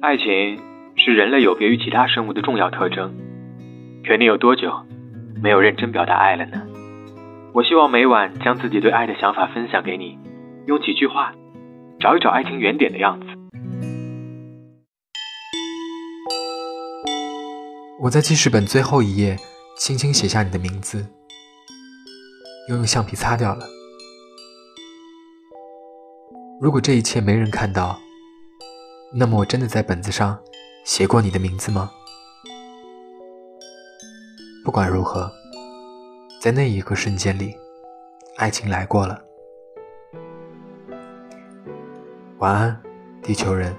爱情是人类有别于其他生物的重要特征。可你有多久没有认真表达爱了呢？我希望每晚将自己对爱的想法分享给你，用几句话找一找爱情原点的样子。我在记事本最后一页轻轻写下你的名字，又用橡皮擦掉了。如果这一切没人看到，那么我真的在本子上写过你的名字吗？不管如何，在那一个瞬间里，爱情来过了。晚安，地球人。